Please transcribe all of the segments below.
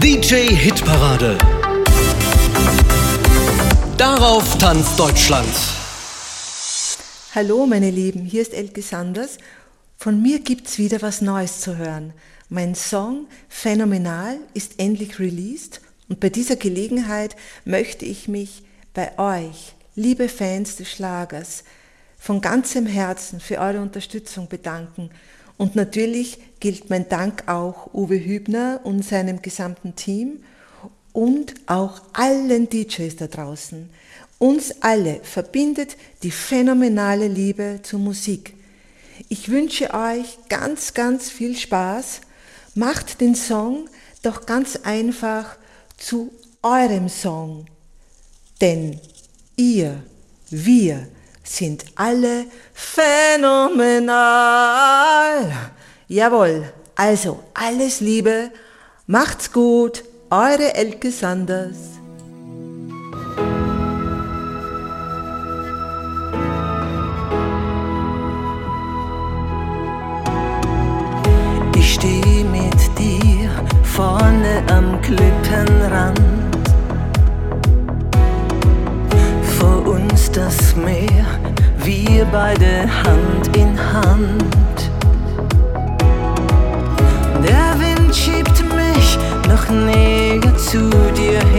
DJ Hitparade. Darauf tanzt Deutschland. Hallo meine Lieben, hier ist Elke Sanders. Von mir gibt's wieder was Neues zu hören. Mein Song Phänomenal ist endlich released und bei dieser Gelegenheit möchte ich mich bei euch, liebe Fans des Schlagers, von ganzem Herzen für eure Unterstützung bedanken. Und natürlich gilt mein Dank auch Uwe Hübner und seinem gesamten Team und auch allen DJs da draußen. Uns alle verbindet die phänomenale Liebe zur Musik. Ich wünsche euch ganz, ganz viel Spaß. Macht den Song doch ganz einfach zu eurem Song. Denn ihr, wir sind alle phänomenal. Jawohl, also alles Liebe, macht's gut, eure Elke Sanders. Beide Hand in Hand. Der Wind schiebt mich noch näher zu dir hin.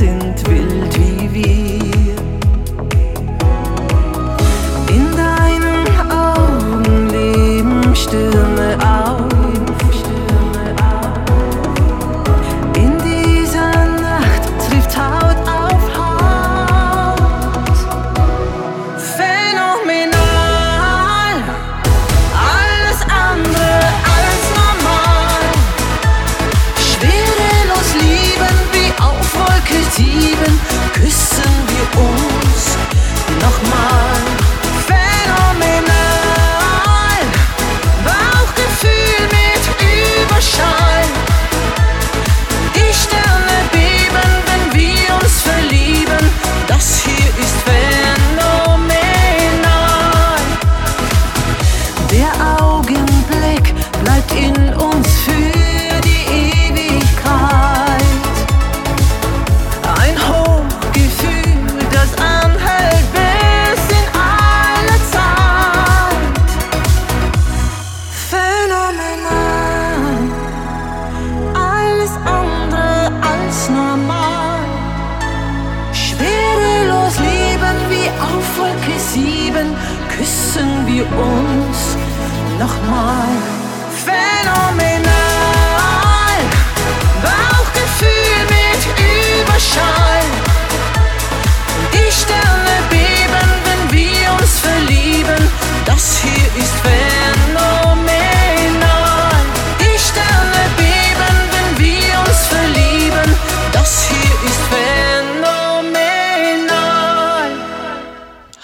Wellen sind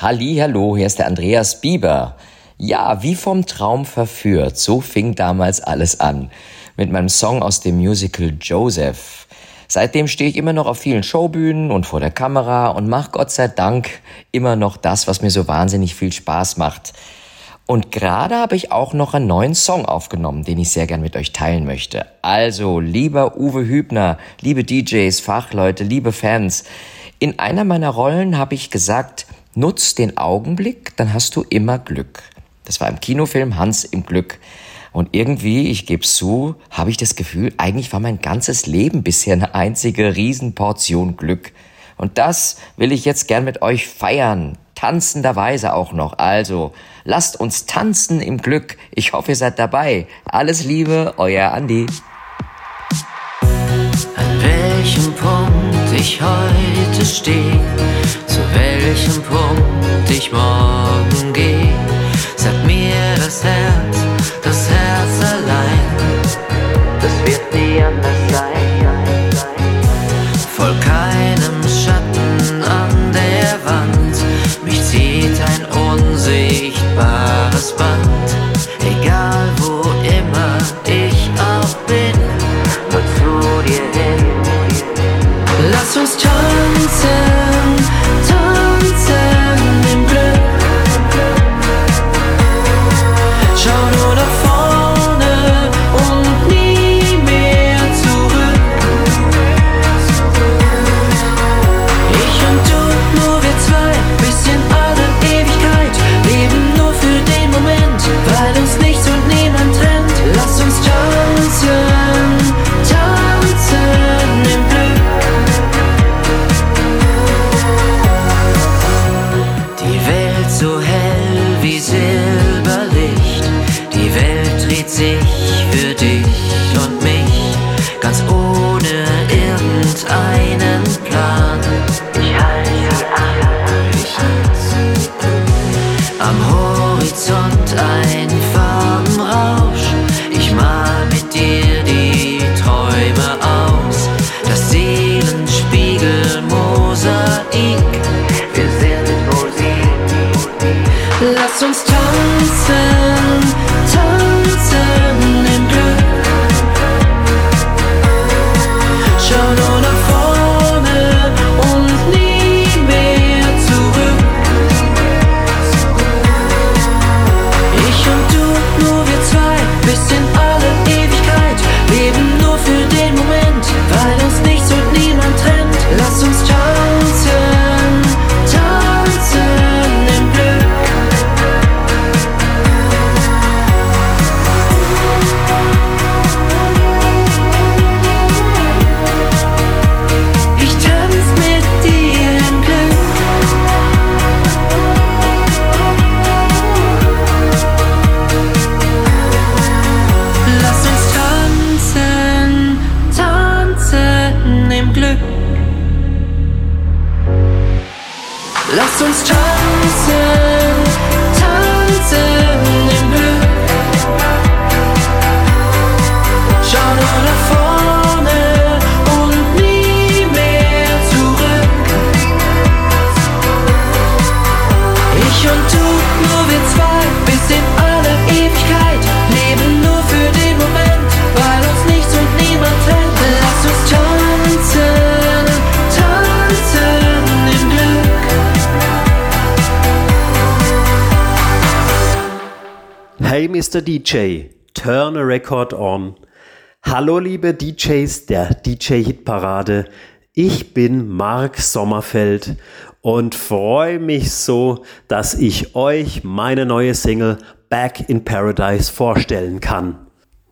Hallo, hier ist der Andreas Bieber. Ja, wie vom Traum verführt, so fing damals alles an. Mit meinem Song aus dem Musical Joseph. Seitdem stehe ich immer noch auf vielen Showbühnen und vor der Kamera und mache Gott sei Dank immer noch das, was mir so wahnsinnig viel Spaß macht. Und gerade habe ich auch noch einen neuen Song aufgenommen, den ich sehr gern mit euch teilen möchte. Also, lieber Uwe Hübner, liebe DJs, Fachleute, liebe Fans, in einer meiner Rollen habe ich gesagt, nutz den Augenblick, dann hast du immer Glück. Das war im Kinofilm Hans im Glück. Und irgendwie, ich gebe zu, habe ich das Gefühl, eigentlich war mein ganzes Leben bisher eine einzige Riesenportion Glück. Und das will ich jetzt gern mit euch feiern, tanzenderweise auch noch. Also, lasst uns tanzen im Glück. Ich hoffe, ihr seid dabei. Alles Liebe, euer Andi. An welchem Punkt ich heute stehe, zu welchem Punkt ich morgen gehe, sagt mir das Herz, das Herz allein. Das wird nie anders sein. Voll keinem Schatten an der Wand, mich zieht ein unsichtbares Band. Mr. DJ, turn a record on. Hallo liebe DJs der DJ Hitparade. Ich bin Marc Sommerfeld und freue mich so, dass ich euch meine neue Single Back in Paradise vorstellen kann.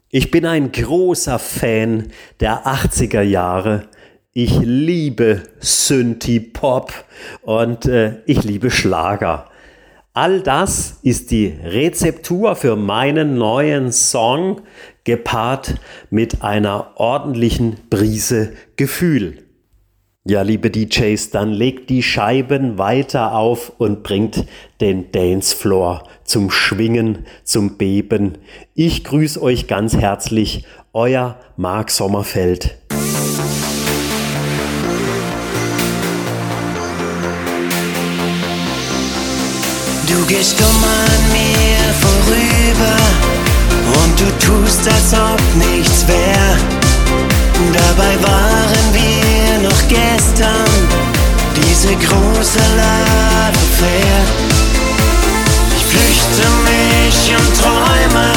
Ich bin ein großer Fan der 80er Jahre. Ich liebe Synthie-Pop und äh, ich liebe Schlager. All das ist die Rezeptur für meinen neuen Song, gepaart mit einer ordentlichen Prise Gefühl. Ja, liebe DJs, dann legt die Scheiben weiter auf und bringt den Dancefloor zum Schwingen, zum Beben. Ich grüße euch ganz herzlich, euer Marc Sommerfeld. Du gehst dumm an mir vorüber und du tust, als ob nichts wär. Dabei waren wir noch gestern diese große Love Affair. Ich flüchte mich und träume,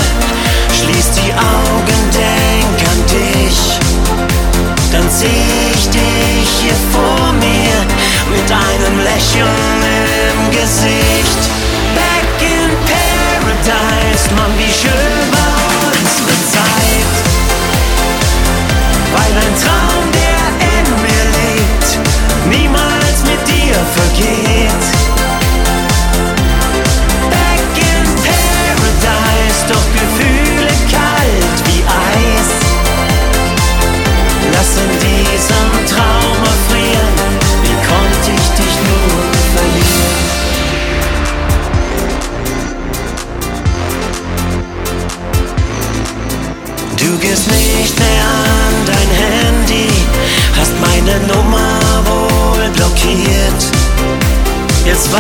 schließ die Augen, denk an dich. Dann seh ich dich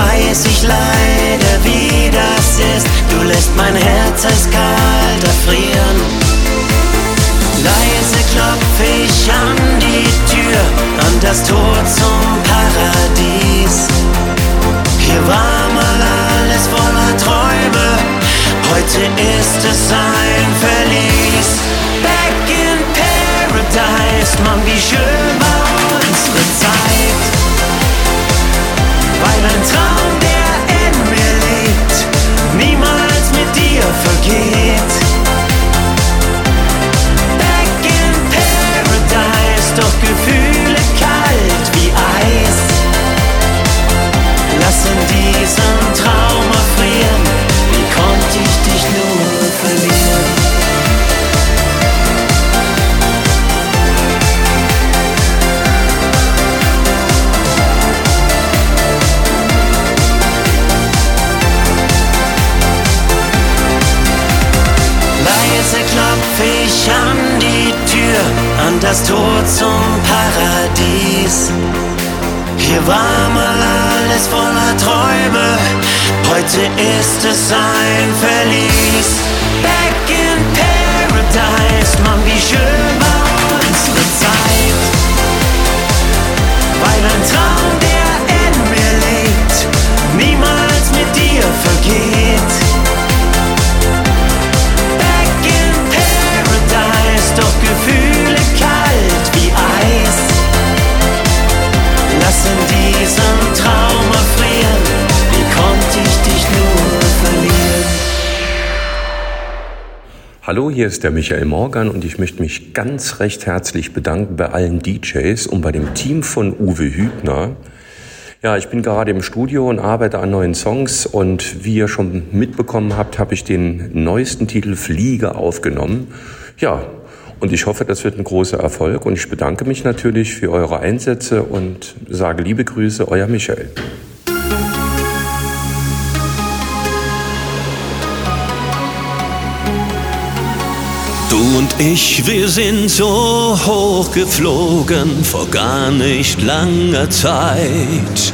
weiß ich leider, wie das ist. Du lässt mein Herz eiskalt erfrieren. Leise klopf ich an die Tür, an das Tor zum Paradies. Hier war mal alles voller Träume, heute ist es ein Verlies. Back in Paradise, Mann, wie schön Weil Hallo, hier ist der Michael Morgan und ich möchte mich ganz recht herzlich bedanken bei allen DJs und bei dem Team von Uwe Hübner. Ja, ich bin gerade im Studio und arbeite an neuen Songs und wie ihr schon mitbekommen habt, habe ich den neuesten Titel Fliege aufgenommen. Ja, und ich hoffe, das wird ein großer Erfolg und ich bedanke mich natürlich für eure Einsätze und sage liebe Grüße, euer Michael. Du und ich, wir sind so hoch geflogen vor gar nicht langer Zeit.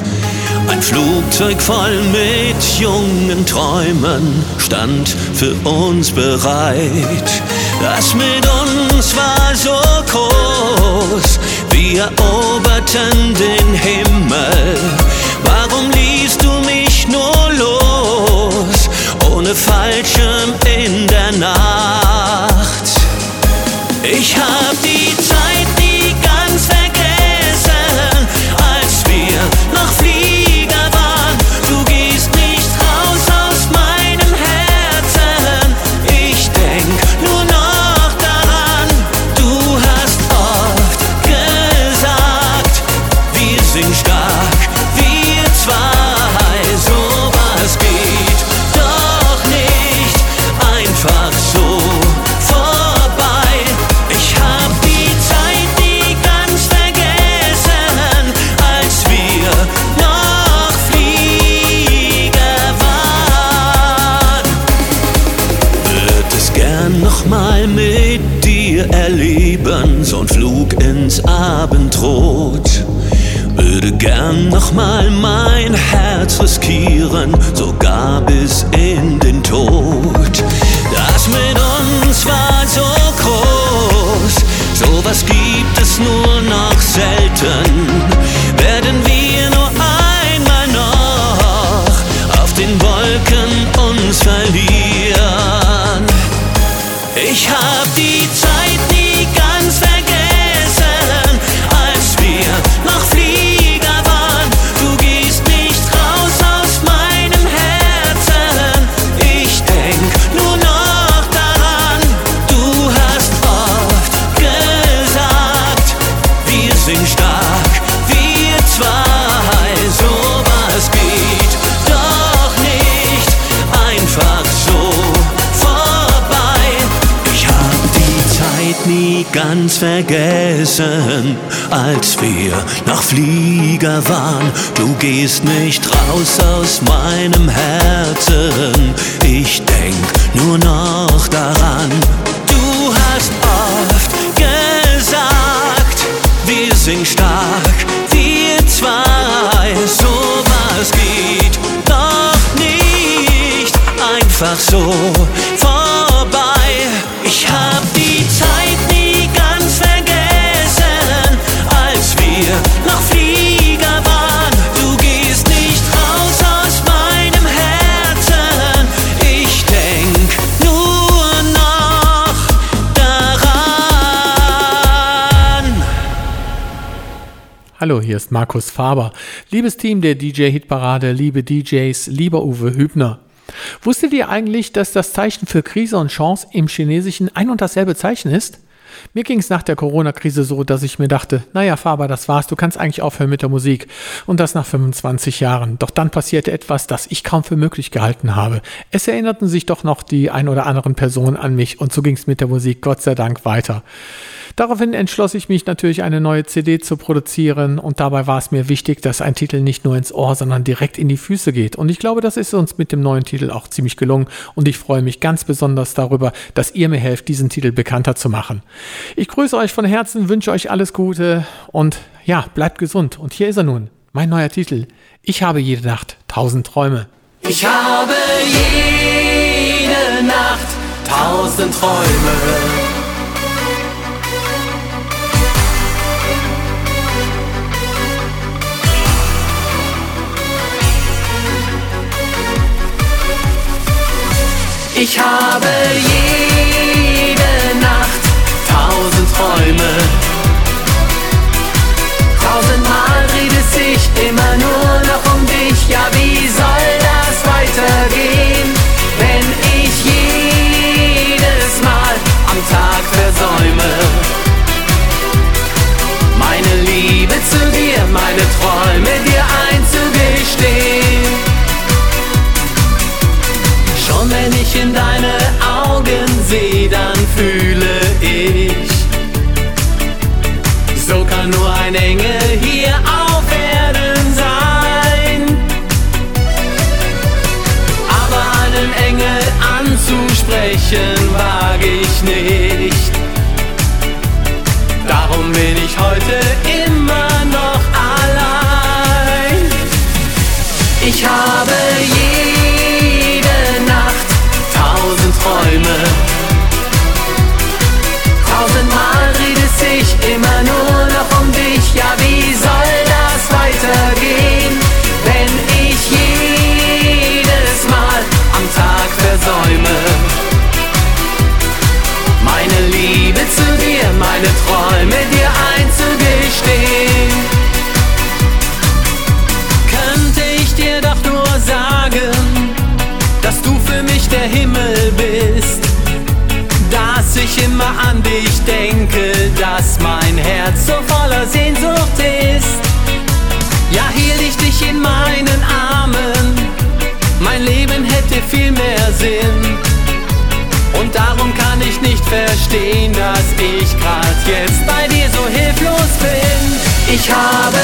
Ein Flugzeug voll mit jungen Träumen stand für uns bereit. Das mit uns war so groß, wir eroberten den Himmel. Warum ließt du mich nur los, ohne Fallschirm in der Nacht? Ich hab die Ich hab die Zeit vergessen, als wir noch Flieger waren. Du gehst nicht raus aus meinem Herzen. Ich denk nur noch daran. Du hast oft gesagt, wir sind stark, hier ist Markus Faber. Liebes Team der DJ-Hitparade, liebe DJs, lieber Uwe Hübner. Wusstet ihr eigentlich, dass das Zeichen für Krise und Chance im Chinesischen ein und dasselbe Zeichen ist? Mir ging es nach der Corona-Krise so, dass ich mir dachte, naja, Faber, das war's, du kannst eigentlich aufhören mit der Musik. Und das nach 25 Jahren. Doch dann passierte etwas, das ich kaum für möglich gehalten habe. Es erinnerten sich doch noch die ein oder anderen Personen an mich und so ging es mit der Musik Gott sei Dank weiter. Daraufhin entschloss ich mich natürlich, eine neue CD zu produzieren und dabei war es mir wichtig, dass ein Titel nicht nur ins Ohr, sondern direkt in die Füße geht. Und ich glaube, das ist uns mit dem neuen Titel auch ziemlich gelungen und ich freue mich ganz besonders darüber, dass ihr mir helft, diesen Titel bekannter zu machen. Ich grüße euch von Herzen, wünsche euch alles Gute und ja, bleibt gesund. Und hier ist er nun, mein neuer Titel. Ich habe jede Nacht tausend Träume. Ich habe jede Nacht tausend Träume. Ich habe jede nicht. Darum bin ich heute kann ich nicht verstehen, dass ich grad jetzt bei dir so hilflos bin. Ich habe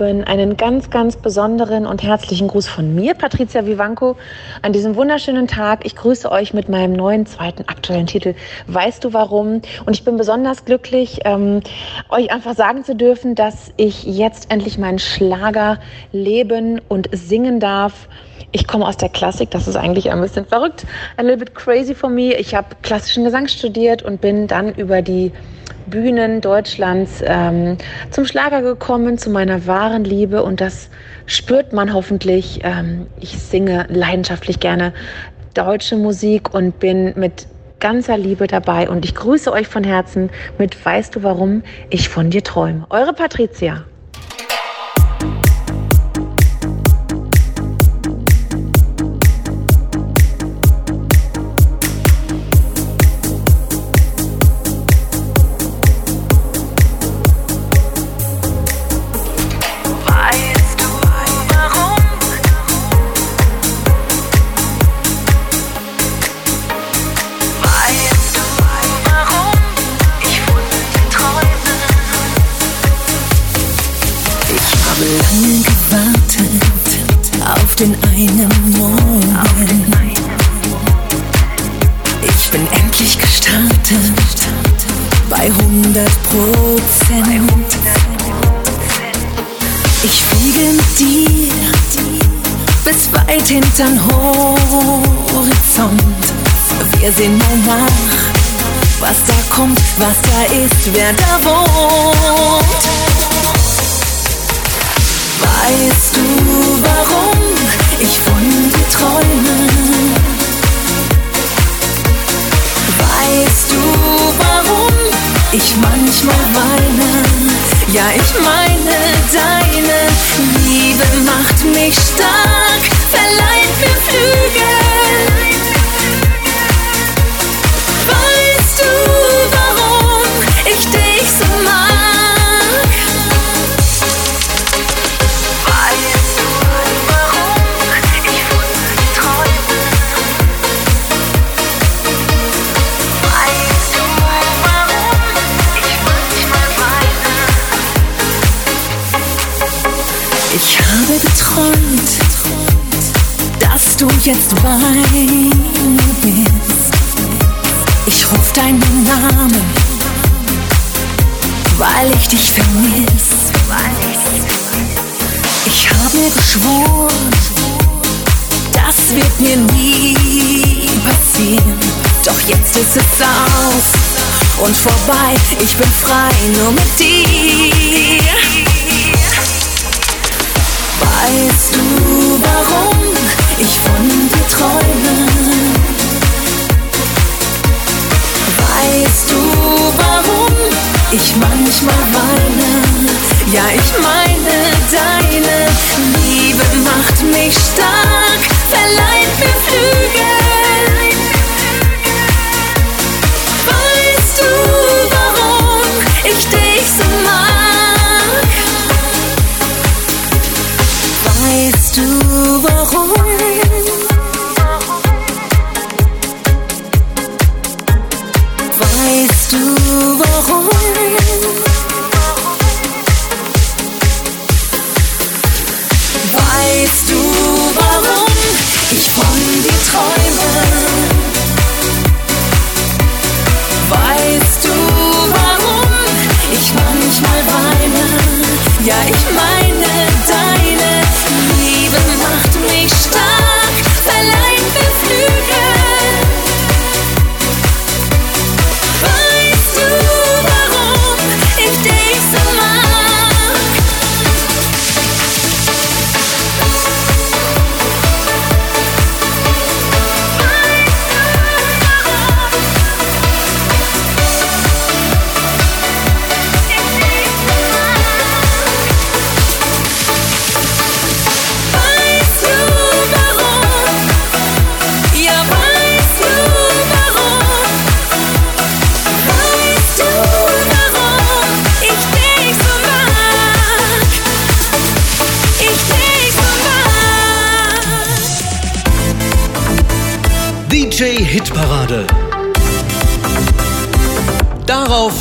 Lieben, einen ganz, ganz besonderen und herzlichen Gruß von mir, Patricia Vivanco, an diesem wunderschönen Tag. Ich grüße euch mit meinem neuen zweiten aktuellen Titel Weißt du warum? Und ich bin besonders glücklich, ähm, euch einfach sagen zu dürfen, dass ich jetzt endlich meinen Schlager leben und singen darf. Ich komme aus der Klassik, das ist eigentlich ein bisschen verrückt, a little bit crazy for me. Ich habe klassischen Gesang studiert und bin dann über die Bühnen Deutschlands ähm, zum Schlager gekommen, zu meiner wahren Liebe und das spürt man hoffentlich. Ähm, ich singe leidenschaftlich gerne deutsche Musik und bin mit ganzer Liebe dabei und ich grüße euch von Herzen mit Weißt du warum ich von dir träume. Eure Patricia. Den einen Moment. Ich bin endlich gestartet bei 100 Prozent. Ich fliege mit dir bis weit hintern Horizont. Wir sehen mal nach, was da kommt, was da ist, wer da wohnt. Weißt du warum? Ich von dir träume. Weißt du, warum ich manchmal weine? Ja, ich meine, deine Liebe macht mich stark, verleiht mir Flügel. Jetzt bei mir bist. Ich ruf deinen Namen, weil ich dich vermiss. Ich hab mir geschworen, das wird mir nie passieren. Doch jetzt ist es aus und vorbei. Ich bin frei nur mit dir. Weißt du, warum ich von dir träume? Weißt du, warum ich manchmal weine? Ja, ich meine, deine Liebe macht mich stark, verleiht mir Flügel. Weißt du, warum ich dich so mag? Weißt du warum?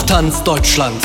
Tanzt Deutschland.